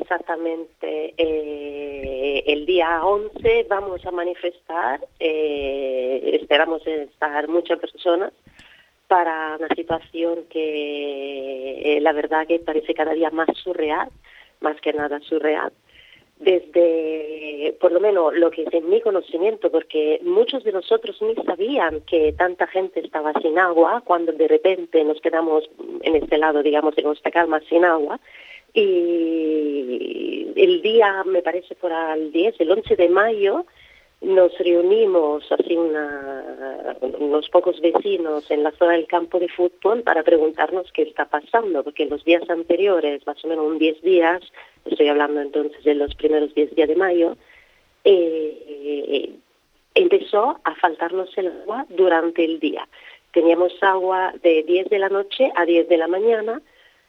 exactamente. Eh, el día 11 vamos a manifestar, eh, esperamos estar muchas personas para una situación que eh, la verdad que parece cada día más surreal, más que nada surreal desde, por lo menos lo que es en mi conocimiento, porque muchos de nosotros ni sabían que tanta gente estaba sin agua, cuando de repente nos quedamos en este lado, digamos, en nuestra calma sin agua, y el día, me parece, por el 10, el 11 de mayo, nos reunimos así una, unos pocos vecinos en la zona del campo de fútbol para preguntarnos qué está pasando, porque los días anteriores, más o menos un 10 días, estoy hablando entonces de los primeros 10 días de mayo, eh, empezó a faltarnos el agua durante el día. Teníamos agua de 10 de la noche a 10 de la mañana,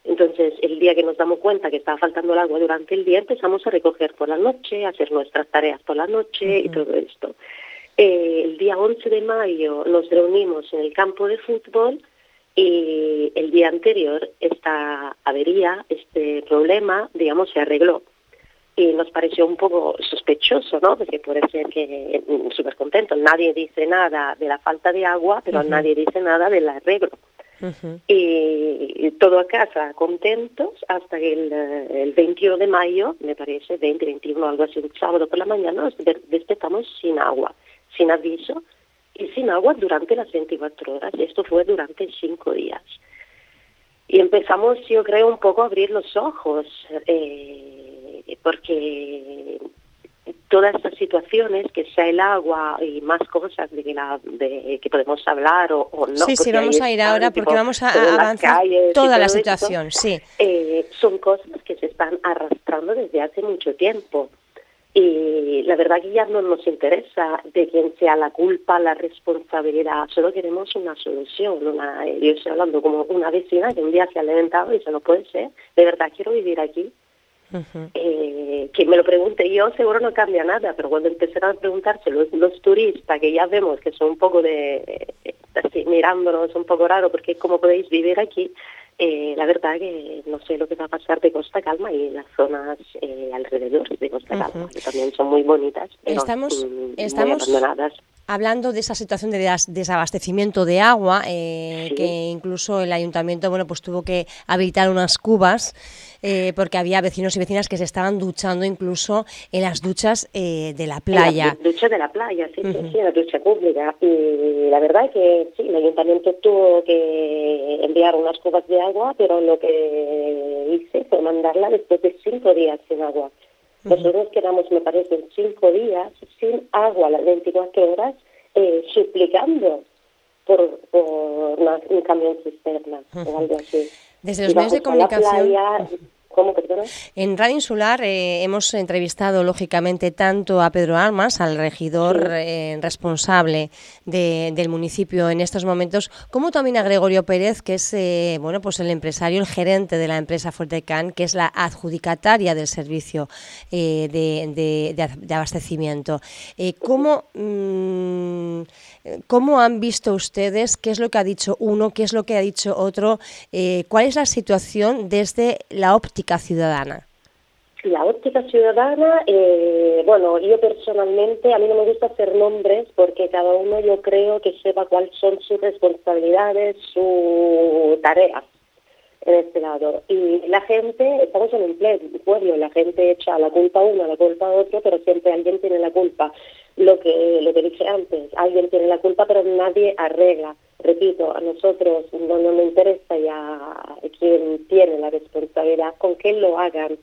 entonces, el día que nos damos cuenta que estaba faltando el agua durante el día, empezamos a recoger por la noche, a hacer nuestras tareas por la noche y todo esto. Eh, el día 11 de mayo nos reunimos en el campo de fútbol y el día anterior esta avería, este problema, digamos, se arregló. Y nos pareció un poco sospechoso, ¿no? Porque puede ser que mm, súper contento. Nadie dice nada de la falta de agua, pero nadie dice nada del arreglo y, todo a casa, contentos, hasta el, el 21 de mayo, me parece, 20, 21, algo así, un sábado por la mañana, nos despertamos sin agua, sin aviso y sin agua durante las 24 horas. Esto fue durante cinco días. Y empezamos, yo creo, un poco a abrir los ojos, eh, porque todas estas situaciones, que sea el agua y más cosas de que, la, de, que podemos hablar o, no. Sí, sí, vamos a ir ahora porque vamos a, avanzar toda la situación, sí. Eh, son cosas que se están arrastrando desde hace mucho tiempo. Y la verdad que ya no nos interesa de quién sea la culpa, la responsabilidad, solo queremos una solución. Una, yo estoy hablando como una vecina que un día se ha levantado y dice, no puede ser, de verdad quiero vivir aquí eh, que me lo pregunte yo seguro no cambia nada, pero cuando empezaron a preguntarse los, turistas, que ya vemos que son un poco de, así, mirándonos un poco raro, porque cómo podéis vivir aquí, eh, la verdad que no sé lo que va a pasar de Costa Calma y las zonas eh, alrededor de Costa Calma, que también son muy bonitas, estamos, mm, estamos abandonadas hablando de esa situación de desabastecimiento de agua, eh, que incluso el ayuntamiento bueno pues tuvo que habilitar unas cubas eh, porque había vecinos y vecinas que se estaban duchando incluso en las duchas eh, de la playa. En la ducha de la playa, sí, sí, sí, la ducha pública. Y la verdad es que sí, el ayuntamiento tuvo que enviar unas cubas de agua, pero lo que hice fue mandarla después de cinco días sin agua. Nosotros quedamos, me parece, cinco días sin agua las 24 horas, eh, suplicando por, por un camión cisterna o algo así. Desde los medios de comunicación. ¿Cómo, En Radio Insular eh, hemos entrevistado, lógicamente, tanto a Pedro Armas, al regidor eh, responsable del municipio en estos momentos, como también a Gregorio Pérez, que es eh, bueno, pues el empresario, el gerente de la empresa Fuertecan, que es la adjudicataria del servicio de, abastecimiento. ¿cómo, mm, ¿Cómo han visto ustedes qué es lo que ha dicho uno, qué es lo que ha dicho otro? ¿Cuál es la situación desde la óptica ciudadana? La óptica ciudadana, eh, bueno, yo personalmente, a mí no me gusta hacer nombres porque cada uno yo creo que sepa cuáles son sus responsabilidades, su tarea en este lado. Y la gente, estamos en un pueblo, la gente echa la culpa a uno, la culpa a otro, pero siempre alguien tiene la culpa. Lo que, lo que dije antes, alguien tiene la culpa, pero nadie arregla repito, a nosotros no, no nos interesa ya quién tiene la responsabilidad, con qué lo hagan.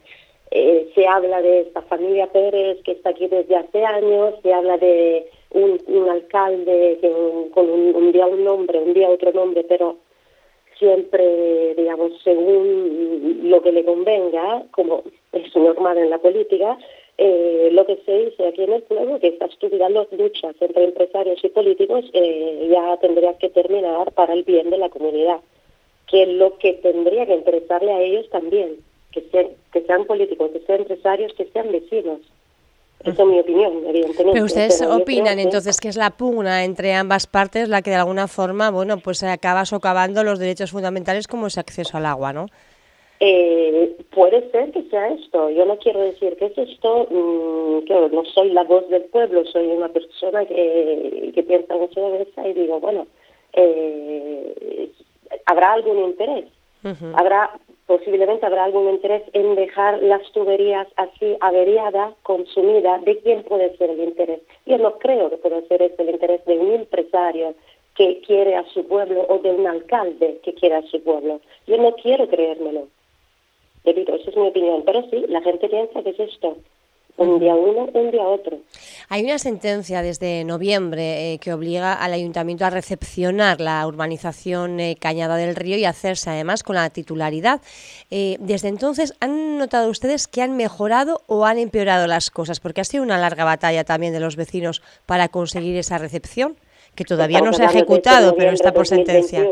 Eh, se habla de esta familia Pérez que está aquí desde hace años, se habla de un, un alcalde que con un, día un nombre, un día otro nombre, pero siempre, digamos, según lo que le convenga, como es normal en la política, eh, lo que se dice aquí en el pueblo, que esta estúpida luchas entre empresarios y políticos eh, ya tendría que terminar para el bien de la comunidad, que es lo que tendría que interesarle a ellos también, que sean, que sean políticos, que sean empresarios, que sean vecinos. Esa es mi opinión, evidentemente. Pero ustedes opinan entonces que es la pugna entre ambas partes la que de alguna forma, bueno, pues acaba socavando los derechos fundamentales como ese acceso al agua, ¿no? Eh, puede ser que sea esto. Yo no quiero decir que es esto. Mm, claro, no soy la voz del pueblo, soy una persona que, que piensa mucho de eso y digo, bueno, eh, habrá algún interés. Habrá posiblemente habrá algún interés en dejar las tuberías así averiadas, consumidas. ¿De quién puede ser el interés? Yo no creo que pueda ser ese el interés de un empresario que quiere a su pueblo o de un alcalde que quiere a su pueblo. Yo no quiero creérmelo. Esa es mi opinión. Pero sí, la gente piensa que es esto. Un día uno, un día otro. Hay una sentencia desde noviembre eh, que obliga al ayuntamiento a recepcionar la urbanización eh, Cañada del Río y hacerse además con la titularidad. Eh, desde entonces, ¿han notado ustedes que han mejorado o han empeorado las cosas? Porque ha sido una larga batalla también de los vecinos para conseguir esa recepción, que todavía no se ha ejecutado, pero está por sentencia.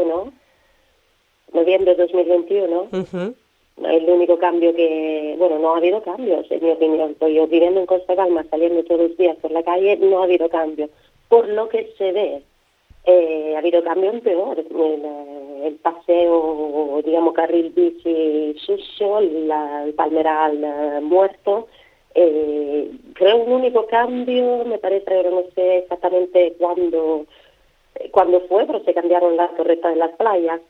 Noviembre de 2021 el único cambio que, bueno, no ha habido cambios, en mi opinión. Yo viviendo en Costa Calma, saliendo todos los días por la calle, no ha habido cambio. Por lo que se ve, eh, ha habido cambio en peor. El, eh, paseo, digamos, carril bici sucio, el palmeral eh, muerto. Eh, creo un único cambio, me parece, pero no sé exactamente cuándo, cuándo fue, pero se cambiaron las torretas de las playas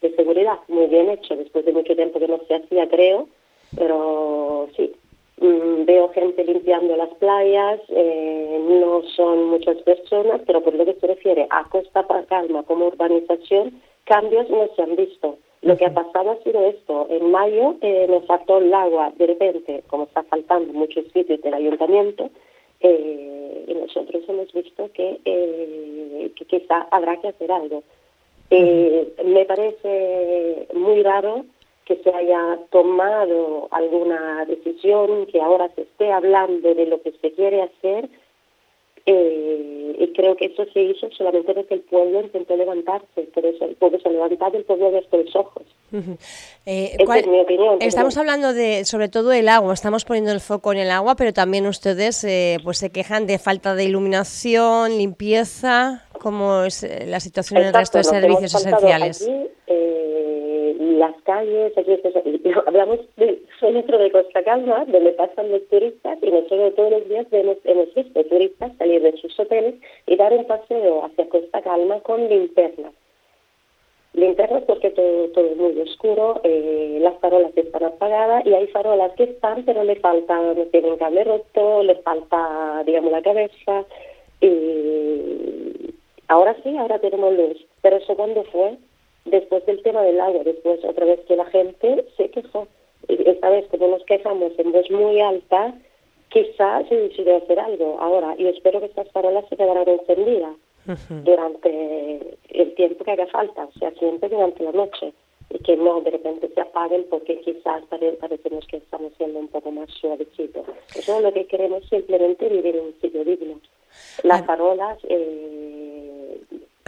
de seguridad, muy bien hecho, después de mucho tiempo que no se hacía, creo, pero sí, mm, veo gente limpiando las playas, eh, no son muchas personas, pero por lo que se refiere a Costa para Calma como urbanización, cambios no se han visto. Lo que ha pasado ha sido esto. En mayo eh, nos faltó el agua de repente, como está faltando en muchos sitios del ayuntamiento, eh, y nosotros hemos visto que, eh, que quizá habrá que hacer algo. Eh, me parece muy raro que se haya tomado alguna decisión, que ahora se esté hablando de lo que se quiere hacer, eh, y creo que eso se hizo solamente porque el pueblo intentó levantarse, pero eso, el pueblo se ha levantado, el pueblo abierto los ojos. Eh, Esa es mi opinión. Estamos hablando de, sobre todo del agua, estamos poniendo el foco en el agua, pero también ustedes eh, pues se quejan de falta de iluminación, limpieza, ¿cómo es eh, la situación en el resto de servicios esenciales? las calles, aquí, hablamos del centro de Costa Calma, donde pasan los turistas, y nosotros todos los días vemos, hemos visto turistas salir de sus hoteles y dar un paseo hacia Costa Calma con linternas. Linternas porque todo, todo es muy oscuro, eh, las farolas están apagadas y hay farolas que están, pero le falta, no tienen cable roto, les falta, digamos, la cabeza. Y ahora sí, ahora tenemos luz. Pero eso cuando fue, después del tema del agua, después otra vez que la gente se quejó. Y esta vez como nos quejamos en voz muy alta, quizás se decidió hacer algo ahora. Y espero que estas farolas se quedarán encendidas durante el tiempo que haga falta, o sea, siempre durante la noche. Y que no de repente se apaguen porque quizás parecemos que estamos siendo un poco más suavecitos. Eso es lo que queremos, simplemente vivir en un sitio digno. Las farolas, eh,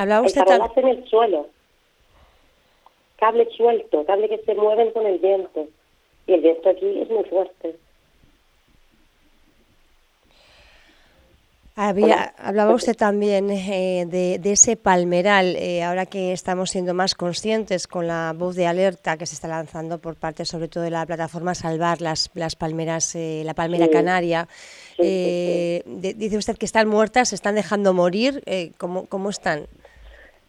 ¿Hablaba usted farolas en el suelo cable suelto, cable que se mueven con el viento. Y el viento aquí es muy fuerte. Había, hablaba usted también eh, de, ese palmeral, eh, ahora que estamos siendo más conscientes con la voz de alerta que se está lanzando por parte sobre todo de la plataforma Salvar las, las palmeras, eh, la palmera canaria. dice usted que están muertas, se están dejando morir, ¿cómo, ¿cómo están?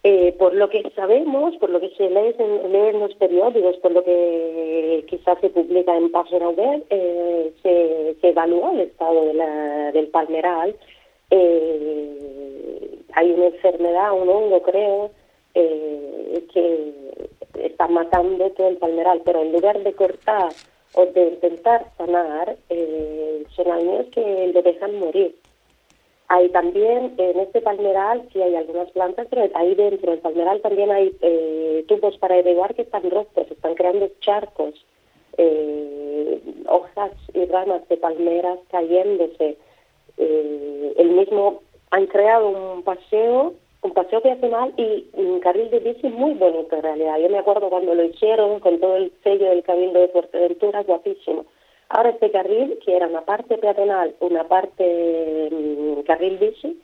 Eh, por lo que sabemos, por lo que se lee en, los periódicos, por lo que quizás se publica en página web, eh, se, evalúa el estado del palmeral. Eh, hay una enfermedad, un hongo creo, que está matando todo el palmeral, pero en lugar de cortar o de intentar sanar, son años que lo dejan morir. Hay también en este palmeral, sí hay algunas plantas, pero ahí dentro del palmeral también hay eh, tubos para irrigar que están rotos, están creando charcos, eh, hojas y ramas de palmeras cayéndose. Eh, el mismo han creado un paseo, un paseo peatonal y un carril de bici muy bonito en realidad. Yo me acuerdo cuando lo hicieron con todo el sello del Cabildo de Fuerteventura, guapísimo. Ahora este carril, que era una parte peatonal, una parte mm, carril bici,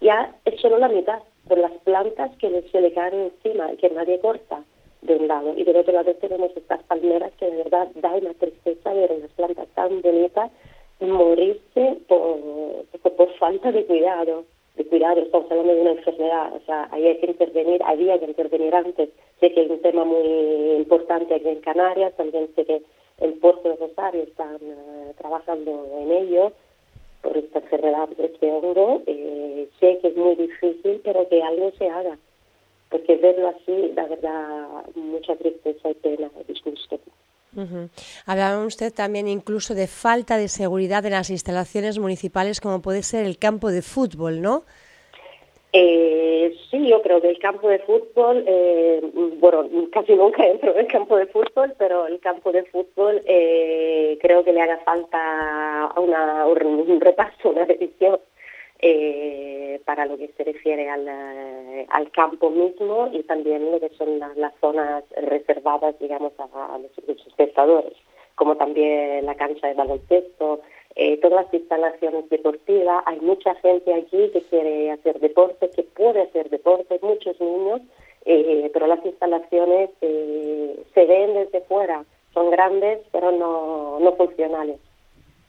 ya es solo la mitad por las plantas que se le caen encima y que nadie corta. de un lado. Y del otro lado tenemos estas palmeras que de verdad da una tristeza ver unas plantas tan bonitas morirse por, por, falta de cuidado. De cuidado, estamos hablando de una enfermedad, o sea, ahí hay que intervenir, había que intervenir antes. Sé que es un tema muy importante aquí en Canarias, también sé que el Puerto de Rosario están eh, trabajando en ello por esta enfermedad de este hongo. Eh, sé que es muy difícil, pero que algo se haga porque verlo así, la verdad, mucha tristeza y pena, disgusto. Hablaba usted también incluso de falta de seguridad en las instalaciones municipales, como puede ser el campo de fútbol, ¿no? Eh, sí, yo creo que el campo de fútbol, eh, bueno, casi nunca entro en el campo de fútbol, pero el campo de fútbol eh, creo que le haga falta una, un repaso, una revisión eh, para lo que se refiere al, eh, al, campo mismo y también lo que son las, zonas reservadas, digamos, a, los, espectadores, como también la cancha de baloncesto, eh, todas las instalaciones deportivas. Hay mucha gente aquí que quiere hacer deporte, que puede hacer deporte, muchos niños, eh, pero las instalaciones eh, se ven desde fuera, son grandes, pero no, no funcionales.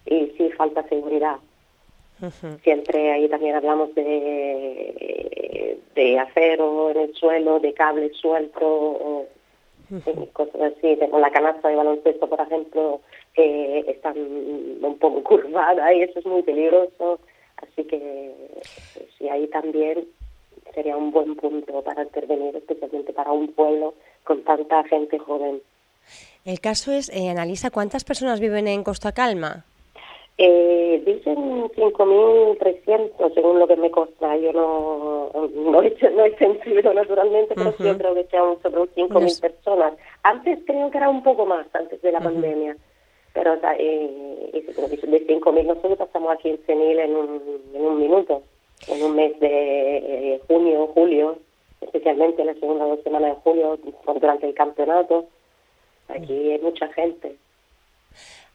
Y sí falta seguridad. Siempre ahí también hablamos de, de acero en el suelo, de cables sueltos, cosas así. Tengo la canasta de baloncesto, por ejemplo, que están un poco curvada y eso es muy peligroso. Así que sí, ahí también sería un buen punto para intervenir, especialmente para un pueblo con tanta gente joven. El caso es, eh, Analisa, ¿cuántas personas viven en Costa Calma? Eh, dicen 5.300 según lo que me consta. Yo no, no, he, no he naturalmente, pero yo creo que sean sobre 5.000 personas. Antes creo que era un poco más, antes de la pandemia. Pero o sea, eh, de 5.000 nosotros pasamos en Senil en un, en un minuto, en un mes de eh, junio, julio, especialmente en la segunda dos semanas de julio, durante el campeonato. Aquí hay mucha gente.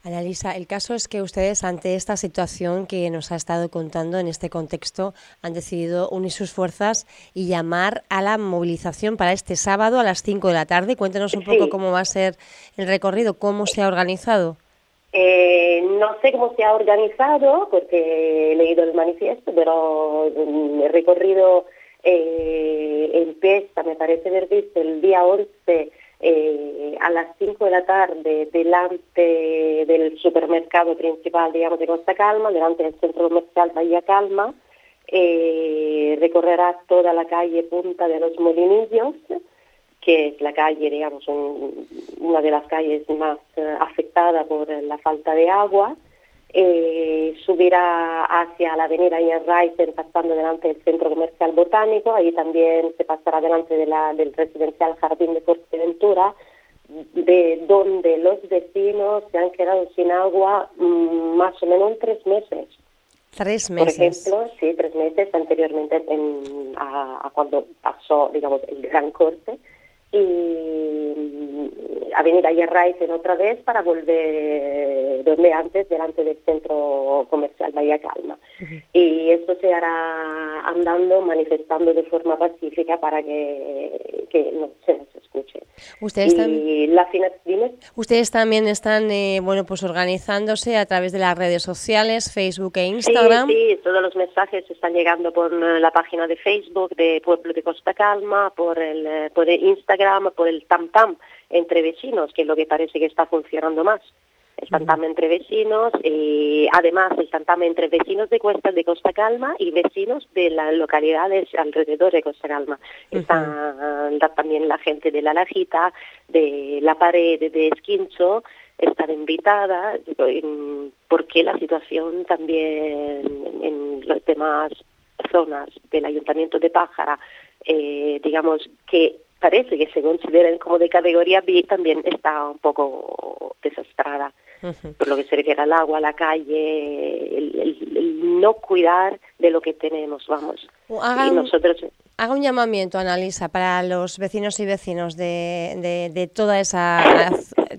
Analisa, el caso es que ustedes ante esta situación que nos ha estado contando en este contexto han decidido unir sus fuerzas y llamar a la movilización para este sábado a las 5 de la tarde. Cuéntenos un poco cómo va a ser el recorrido, cómo se ha organizado. Eh, no sé cómo se ha organizado porque he leído el manifiesto, pero el recorrido eh, empieza, me parece haber visto, el día 11 eh, a las 5 de la tarde delante del supermercado principal, digamos, de Costa Calma, delante del centro comercial Bahía Calma, eh, recorrerá toda la calle Punta de los Molinillos, que es la calle, digamos, una de las calles más eh, afectadas por la falta de agua, eh, subirá hacia la avenida Ian pasando delante del centro comercial botánico, ahí también se pasará delante de la, del residencial Jardín de Fuerteventura, de donde los vecinos se han quedado sin agua mm, más o menos tres meses. Tres meses. Por ejemplo, sí, tres meses anteriormente en, a, cuando pasó, digamos, el gran corte y Avenida en otra vez para volver donde antes, delante del centro comercial Bahía Calma. Y esto se hará andando, manifestando de forma pacífica para que, que no se nos escuche. Ustedes, también, la Ustedes también están eh, bueno, pues organizándose a través de las redes sociales, Facebook e Instagram. Sí, sí, todos los mensajes están llegando por la página de Facebook de Pueblo de Costa Calma, por el, eh, por el Instagram por el tam tam entre vecinos, que es lo que parece que está funcionando más. El tam tam entre vecinos, y además el tam tam entre vecinos de Cuesta de Costa Calma y vecinos de las localidades alrededor de Costa Calma. Está también la gente de La Lajita, de La Pared, de Esquincho, están invitada, porque la situación también en las demás zonas del Ayuntamiento de Pájara, eh, digamos que parece que se consideren como de categoría B también está un poco desastrada. Por lo que se refiere al agua, a la calle, el, no cuidar de lo que tenemos, vamos. Haga, y nosotros... haga un llamamiento, Analisa, para los vecinos y vecinos de, de, toda esa,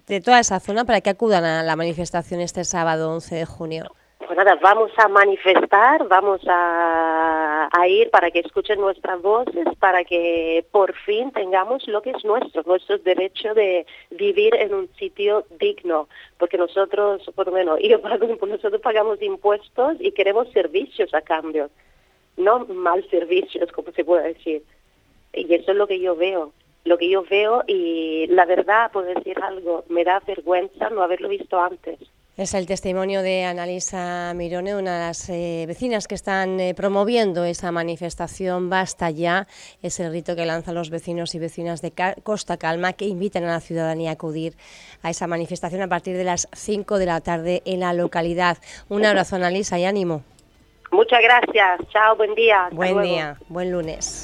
de toda esa zona para que acudan a la manifestación este sábado 11 de junio. Pues nada, vamos a manifestar, vamos a, ir para que escuchen nuestras voces, para que por fin tengamos lo que es nuestro, nuestro derecho de vivir en un sitio digno, porque nosotros, por lo menos, yo nosotros pagamos impuestos y queremos servicios a cambio, no mal servicios, como se puede decir. Y eso es lo que yo veo, lo que yo veo y la verdad, por decir algo, me da vergüenza no haberlo visto antes. Es el testimonio de Analisa Mirone, una de las eh, vecinas que están eh, promoviendo esa manifestación Basta ya. Es el rito que lanzan los vecinos y vecinas de Costa Calma que invitan a la ciudadanía a acudir a esa manifestación a partir de las 5 de la tarde en la localidad. Un abrazo, Analisa, y ánimo. Muchas gracias. Chao, buen día. buen día, buen lunes.